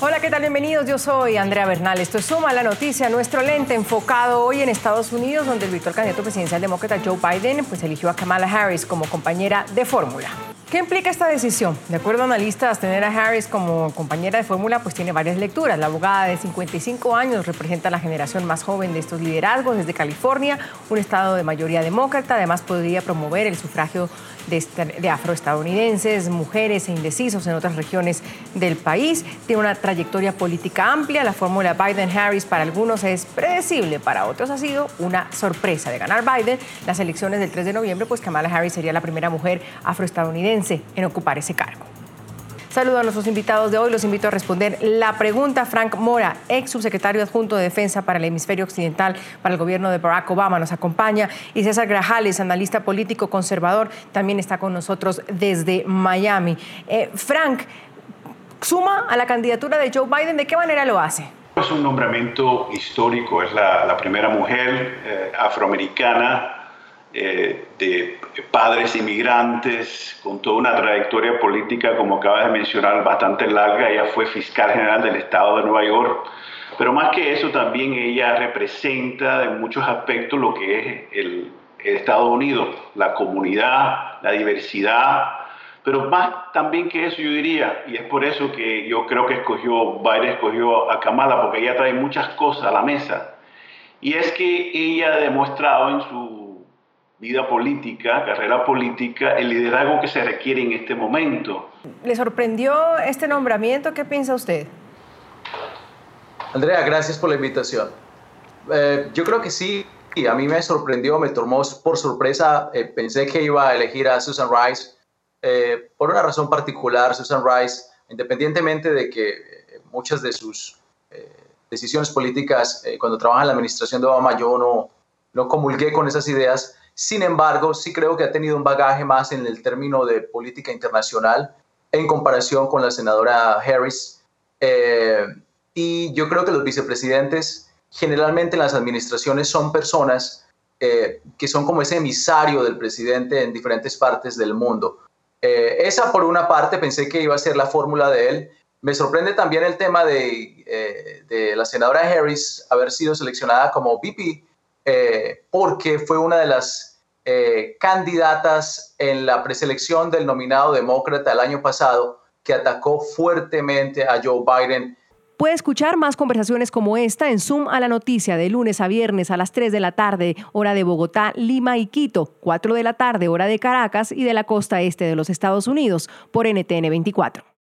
Hola, ¿qué tal? Bienvenidos. Yo soy Andrea Bernal. Esto es Suma la Noticia, nuestro lente enfocado hoy en Estados Unidos, donde el virtual candidato presidencial demócrata Joe Biden pues, eligió a Kamala Harris como compañera de fórmula. ¿Qué implica esta decisión? De acuerdo a analistas, tener a Harris como compañera de fórmula pues tiene varias lecturas. La abogada de 55 años representa a la generación más joven de estos liderazgos desde California, un estado de mayoría demócrata. Además podría promover el sufragio de, afroestadounidenses, mujeres e indecisos en otras regiones del país. Tiene una trayectoria política amplia. La fórmula Biden-Harris para algunos es predecible, para otros ha sido una sorpresa. De ganar Biden las elecciones del 3 de noviembre, pues Kamala Harris sería la primera mujer afroestadounidense en ocupar ese cargo. Saludo a nuestros invitados de hoy. Los invito a responder la pregunta. Frank Mora, ex subsecretario adjunto de Defensa para el Hemisferio Occidental para el gobierno de Barack Obama, nos acompaña. Y César Grajales, analista político conservador, también está con nosotros desde Miami. Eh, Frank, ¿suma a la candidatura de Joe Biden? ¿De qué manera lo hace? Es un nombramiento histórico. Es la, primera mujer eh, afroamericana eh, de padres inmigrantes, con toda una trayectoria política, como acaba de mencionar, bastante larga. Ella fue fiscal general del estado de Nueva York. Pero más que eso, también ella representa en muchos aspectos lo que es el, el Estados Unidos, la comunidad, la diversidad, pero más también que eso yo diría, y es por eso que yo creo que escogió, Biden escogió a Kamala, porque ella trae muchas cosas a la mesa. Y es que ella ha demostrado en su vida política, carrera política, el liderazgo que se requiere en este momento. ¿Le sorprendió este nombramiento? ¿Qué piensa usted? Andrea, gracias por la invitación. Eh, yo creo que sí, a mí me sorprendió, me tomó por sorpresa. Eh, pensé que iba a elegir a Susan Rice eh, por una razón particular. Susan Rice, independientemente de que muchas de sus decisiones políticas, cuando trabaja en la administración de Obama, yo no, no comulgué con esas ideas sin embargo, sí creo que ha tenido un bagaje más en el término de política internacional en comparación con la senadora Harris. Eh, y yo creo que los vicepresidentes generalmente en las administraciones son personas eh, que son como ese emisario del presidente en diferentes partes del mundo. Eh, esa por una parte pensé que iba a ser la fórmula de él. Me sorprende también el tema de, de la senadora Harris haber sido seleccionada como VP porque fue una de las eh, candidatas en la preselección del nominado demócrata el año pasado que atacó fuertemente a Joe Biden. Puede escuchar más conversaciones como esta en Zoom a la noticia de lunes a viernes a las 3 de la tarde, hora de Bogotá, Lima y Quito, 4 de la tarde, hora de Caracas y de la costa este de los Estados Unidos, por NTN 24.